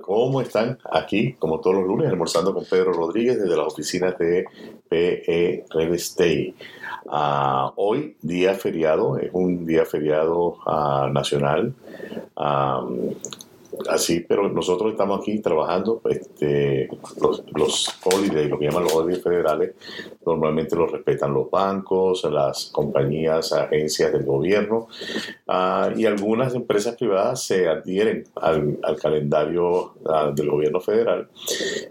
¿Cómo están? Aquí, como todos los lunes, almorzando con Pedro Rodríguez desde las oficinas de PE Real Estate. Ah, hoy, día feriado, es un día feriado ah, nacional. Ah, así, pero nosotros estamos aquí trabajando, este, los, los holidays, lo que llaman los holidays federales, normalmente los respetan los bancos, las compañías, agencias del gobierno ah, y algunas empresas privadas se adhieren al, calendario ah, del gobierno federal.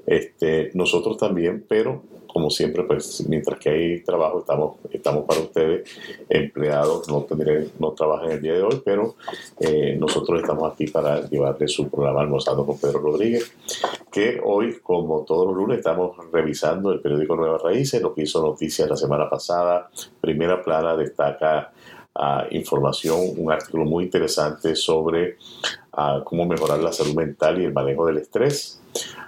Este, nosotros también, pero como siempre, pues mientras que hay trabajo, estamos, estamos para ustedes, empleados, no, tendré, no trabajan el día de hoy, pero eh, nosotros estamos aquí para llevarles su programa Almorzando con Pedro Rodríguez, que hoy, como todos los lunes, estamos revisando el periódico Nuevas Raíces, lo que hizo noticias la semana pasada. Primera plana destaca uh, información, un artículo muy interesante sobre uh, cómo mejorar la salud mental y el manejo del estrés.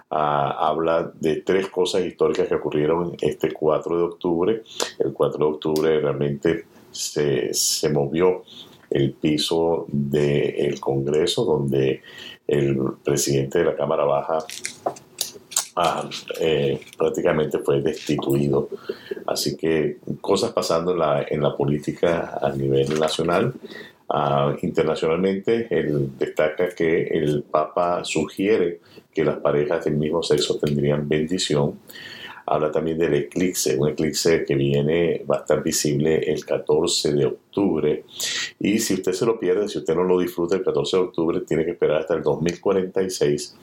Habla de tres cosas históricas que ocurrieron este 4 de octubre. El 4 de octubre realmente se, se movió el piso del Congreso, donde el presidente de la Cámara Baja ah, eh, prácticamente fue destituido. Así que cosas pasando en la, en la política a nivel nacional. Ah, internacionalmente, él destaca que el Papa sugiere que las parejas del mismo sexo tendrían bendición. Habla también del eclipse, un eclipse que viene, va a estar visible el 14 de octubre. Y si usted se lo pierde, si usted no lo disfruta el 14 de octubre, tiene que esperar hasta el 2046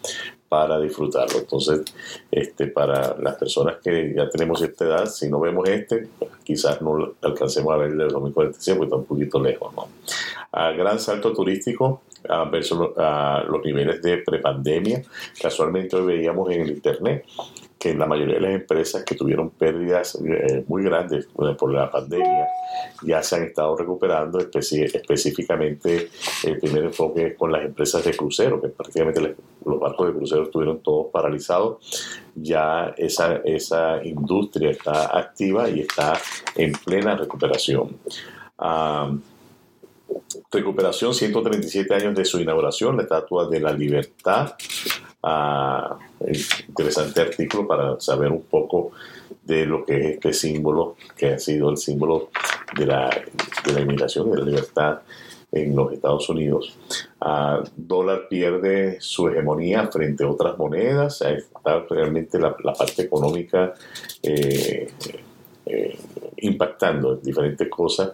para disfrutarlo. Entonces, este, para las personas que ya tenemos esta edad, si no vemos este, quizás no alcancemos a ver el 2046 porque está un poquito lejos. ¿no? A gran salto turístico a versus a los niveles de prepandemia. Casualmente hoy veíamos en el internet que la mayoría de las empresas que tuvieron pérdidas eh, muy grandes eh, por la pandemia ya se han estado recuperando, específicamente el primer enfoque es con las empresas de crucero, que prácticamente los barcos de crucero estuvieron todos paralizados, ya esa, esa industria está activa y está en plena recuperación. Recuperación, 137 años de su inauguración, la Estatua de la Libertad, interesante artículo para saber un poco de lo que es este símbolo, que ha sido el símbolo de la, de la inmigración de la libertad en los Estados Unidos. Dólar pierde su hegemonía frente a otras monedas, está realmente la, parte económica eh, eh, impactando diferentes cosas.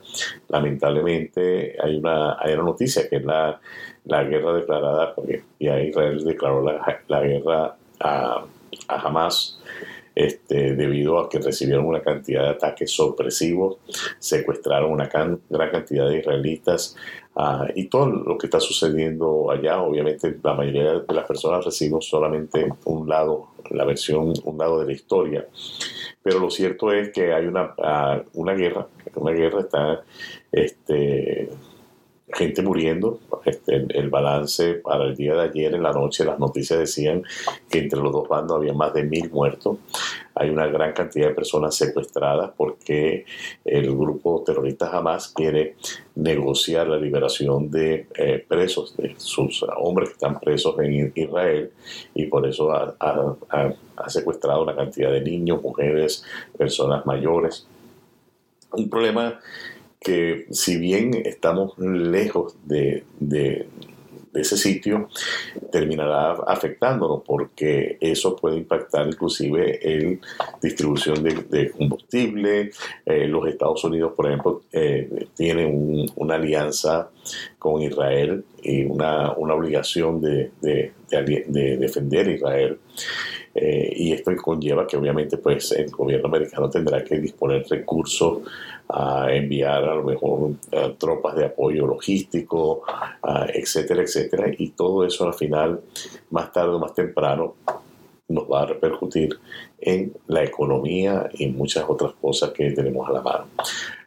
Lamentablemente hay una, hay una noticia que es la, la guerra declarada, porque ya Israel declaró la, la guerra a, a Hamas. Este, debido a que recibieron una cantidad de ataques sorpresivos, secuestraron una gran cantidad de israelitas ah, y todo lo que está sucediendo allá, obviamente la mayoría de las personas reciben solamente un lado, la versión, un lado de la historia, pero lo cierto es que hay una, ah, una guerra, una guerra está este, gente muriendo. Este, el, balance para el día de ayer en la noche, las noticias decían que entre los dos bandos había más de mil muertos. Hay una gran cantidad de personas secuestradas porque el grupo terrorista Hamas quiere negociar la liberación de eh, presos, de sus hombres que están presos en Israel y por eso ha, ha secuestrado una cantidad de niños, mujeres, personas mayores. Un problema que si bien estamos lejos de, ese sitio, terminará afectándonos porque eso puede impactar inclusive en distribución de, combustible. Eh, los Estados Unidos, por ejemplo, eh, tienen una alianza con Israel y una, obligación de, defender a Israel. Eh, y esto conlleva que obviamente pues el gobierno americano tendrá que disponer recursos a enviar a lo mejor tropas de apoyo logístico, etcétera, etcétera. Y todo eso al final, más tarde o más temprano, nos va a repercutir en la economía y muchas otras cosas que tenemos a la mano.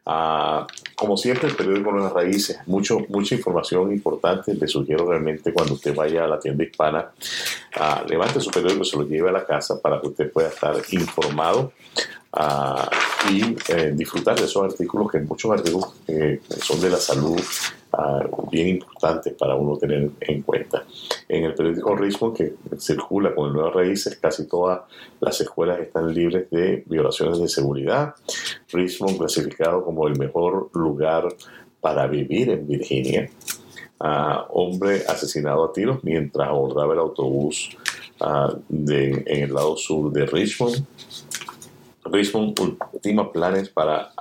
Ah, como siempre, el periódico Nuevas Raíces, mucho, mucha información importante. Le sugiero realmente cuando usted vaya a la tienda hispana, ah, levante su periódico, se lo lleve a la casa para que usted pueda estar informado ah, y eh, disfrutar de esos artículos, que muchos artículos que son de la salud, ah, bien importantes para uno tener en cuenta. En el periódico Richmond, que circula con el Nuevas Raíces, casi todas las escuelas están libres de violaciones de seguridad. Richmond clasificado como el mejor lugar para vivir en Virginia. Uh, hombre asesinado a tiros mientras abordaba el autobús de, en el lado sur de Richmond. Richmond ultima planes para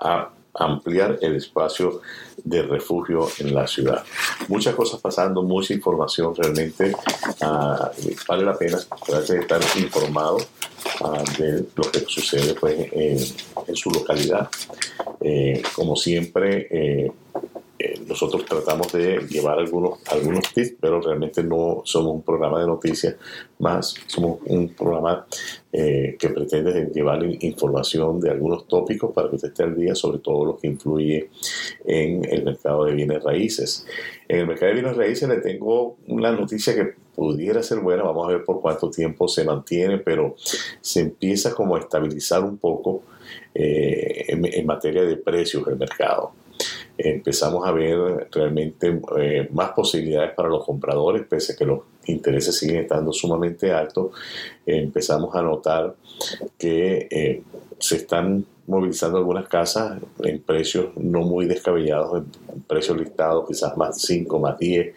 ampliar el espacio de refugio en la ciudad. Muchas cosas pasando, mucha información realmente. Ah, vale la pena tratar de estar informado ah, de lo que sucede pues, en, su localidad. Eh, como siempre, eh, nosotros tratamos de llevar algunos, algunos tips, pero realmente no somos un programa de noticias, más somos un programa eh, que pretende llevar información de algunos tópicos para que usted esté al día sobre todo lo que influye en el mercado de bienes raíces. En el mercado de bienes raíces le tengo una noticia que pudiera ser buena, vamos a ver por cuánto tiempo se mantiene, pero se empieza como a estabilizar un poco eh, en, en materia de precios del mercado empezamos a ver realmente eh, más posibilidades para los compradores, pese a que los intereses siguen estando sumamente altos, empezamos a notar que eh, se están movilizando algunas casas en precios no muy descabellados, en precios listados quizás más 5, más 10,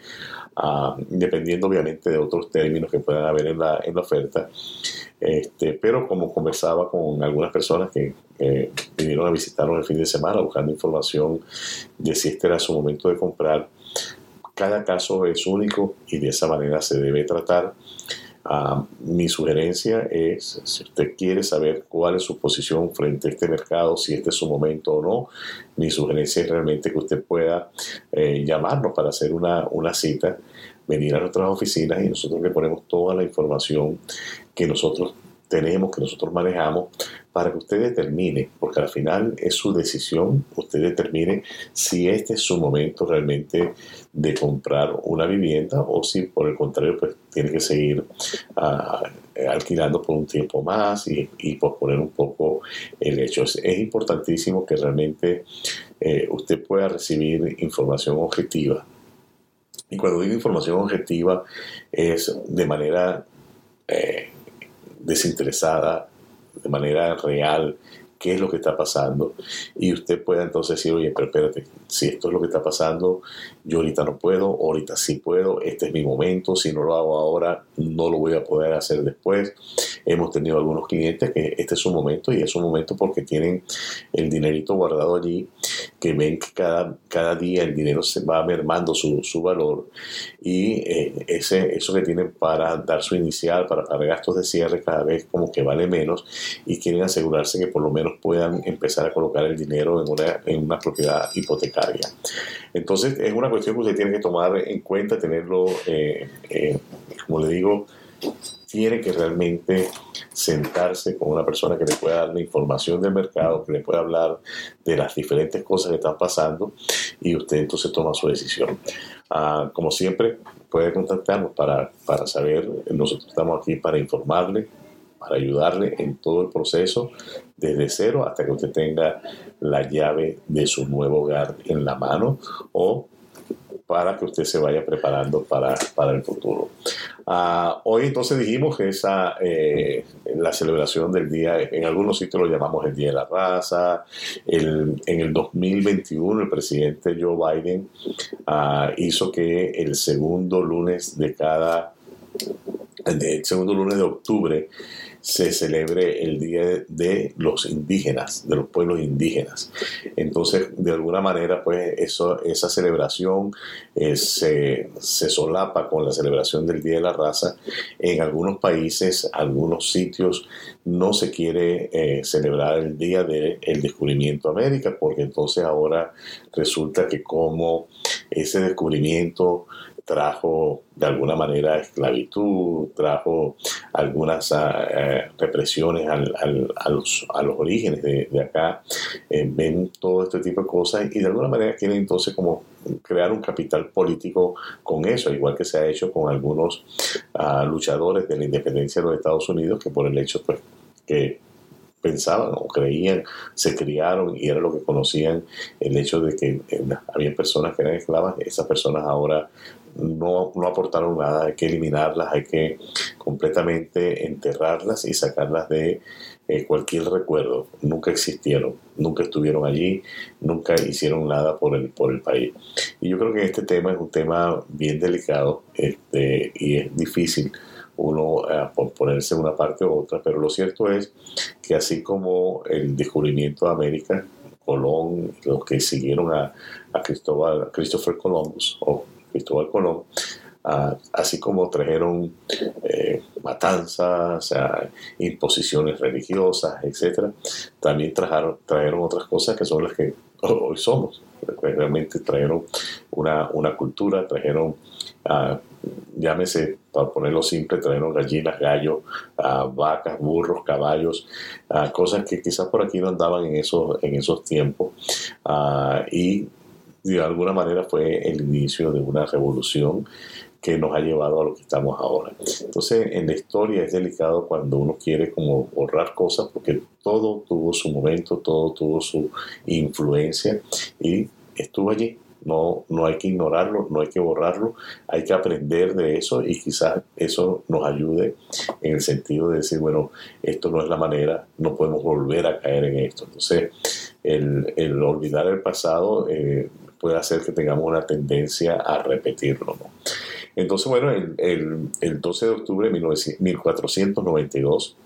ah, dependiendo obviamente de otros términos que puedan haber en la, en la oferta. Este, pero como conversaba con algunas personas que vinieron a visitarnos el fin de semana buscando información de si este era su momento de comprar, cada caso es único y de esa manera se debe tratar. Ah, mi sugerencia es, si usted quiere saber cuál es su posición frente a este mercado, si este es su momento o no, mi sugerencia es realmente que usted pueda eh, llamarnos para hacer una, una cita, venir a nuestras oficinas y nosotros le ponemos toda la información que nosotros tenemos, que nosotros manejamos, para que usted determine, porque al final es su decisión, usted determine si este es su momento realmente de comprar una vivienda o si por el contrario pues tiene que seguir ah, alquilando por un tiempo más y, posponer un poco el hecho. Es, importantísimo que realmente eh, usted pueda recibir información objetiva. Y cuando digo información objetiva es de manera eh, desinteresada, de manera real, qué es lo que está pasando y usted pueda entonces decir, oye, pero espérate, si esto es lo que está pasando, yo ahorita no puedo, ahorita sí puedo, este es mi momento, si no lo hago ahora, no lo voy a poder hacer después. Hemos tenido algunos clientes que este es su momento y es su momento porque tienen el dinerito guardado allí, que ven que cada, cada día el dinero se va mermando su, su valor y eh, ese, eso que tienen para dar su inicial, para pagar gastos de cierre cada vez como que vale menos y quieren asegurarse que por lo menos puedan empezar a colocar el dinero en una, en una propiedad hipotecaria. Entonces es una cuestión que usted tiene que tomar en cuenta, tenerlo, eh, eh, como le digo, tiene que realmente sentarse con una persona que le pueda dar la información del mercado, que le pueda hablar de las diferentes cosas que están pasando y usted entonces toma su decisión. Ah, como siempre, puede contactarnos para, para saber, nosotros estamos aquí para informarle, para ayudarle en todo el proceso, desde cero hasta que usted tenga la llave de su nuevo hogar en la mano o para que usted se vaya preparando para, el futuro. Ah, hoy entonces dijimos que esa, eh, la celebración del día, en algunos sitios lo llamamos el Día de la Raza, en el 2021 el presidente Joe Biden ah, hizo que el segundo lunes de cada, el segundo lunes de octubre, se celebre el Día de los Indígenas, de los pueblos indígenas. Entonces, de alguna manera, pues eso, esa celebración eh, se, solapa con la celebración del Día de la Raza. En algunos países, algunos sitios, no se quiere eh, celebrar el Día del Descubrimiento de América, porque entonces ahora resulta que como ese descubrimiento trajo de alguna manera esclavitud, trajo algunas ah, eh, represiones a, los, orígenes de, acá, eh, ven todo este tipo de cosas y de alguna manera quieren entonces como crear un capital político con eso, igual que se ha hecho con algunos ah, luchadores de la independencia de los Estados Unidos que por el hecho pues que pensaban o creían, se criaron y era lo que conocían el hecho de que eh, había personas que eran esclavas, esas personas ahora no, no, aportaron nada, hay que eliminarlas, hay que completamente enterrarlas y sacarlas de eh, cualquier recuerdo. Nunca existieron, nunca estuvieron allí, nunca hicieron nada por el, por el país. Y yo creo que este tema es un tema bien delicado este, y es difícil uno eh, ponerse una parte u otra, pero lo cierto es que así como el descubrimiento de América, Colón, los que siguieron a, a Cristóbal, Christopher Columbus o Cristóbal Colón, así como trajeron eh, matanzas, imposiciones religiosas, etc., también trajeron, trajeron otras cosas que son las que hoy somos. Realmente trajeron una, una cultura, trajeron uh, llámese, para ponerlo simple, trajeron gallinas, gallos, uh, vacas, burros, caballos, uh, cosas que quizás por aquí no andaban en esos, en esos tiempos. y de alguna manera fue el inicio de una revolución que nos ha llevado a lo que estamos ahora. Entonces, en la historia es delicado cuando uno quiere como borrar cosas porque todo tuvo su momento, todo tuvo su influencia y estuvo allí no, no hay que ignorarlo, no hay que borrarlo, hay que aprender de eso y quizás eso nos ayude en el sentido de decir, bueno, esto no es la manera, no podemos volver a caer en esto. Entonces, el, olvidar el pasado eh, puede hacer que tengamos una tendencia a repetirlo. Entonces, bueno, el, el, 12 de octubre de 1492,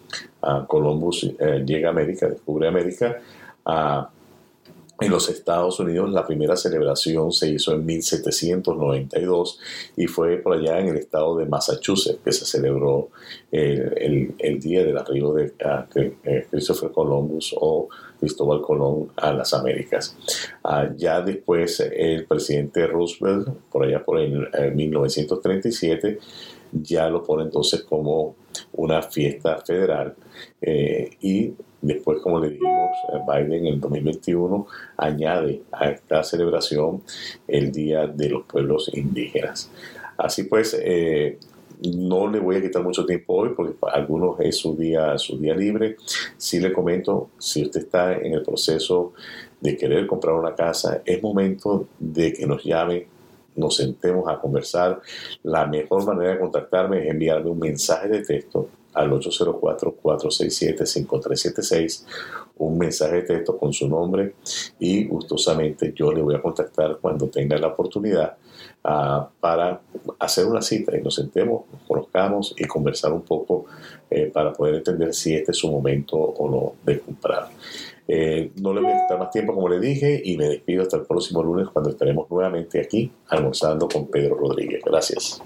Columbus eh, llega a América, descubre América. a en los Estados Unidos la primera celebración se hizo en 1792 y fue por allá en el estado de Massachusetts que se celebró el, día del arribo de eh, Christopher Columbus o Cristóbal Colón a las Américas. Ah, ya después el presidente Roosevelt, por allá por el 1937, ya lo pone entonces como una fiesta federal eh, y después, como le dijimos, Biden en el 2021 añade a esta celebración el Día de los Pueblos Indígenas. Así pues, eh, no le voy a quitar mucho tiempo hoy porque algunos es su día, su día libre. Sí le comento, si usted está en el proceso de querer comprar una casa, es momento de que nos llame nos sentemos a conversar. La mejor manera de contactarme es enviarme un mensaje de texto al 804-467-5376, un mensaje de texto con su nombre y gustosamente yo le voy a contactar cuando tenga la oportunidad uh, para hacer una cita y nos sentemos, nos conozcamos y conversar un poco eh, para poder entender si este es su momento o no de comprar. Eh, no le voy a quitar más tiempo, como le dije, y me despido hasta el próximo lunes cuando estaremos nuevamente aquí almorzando con Pedro Rodríguez. Gracias.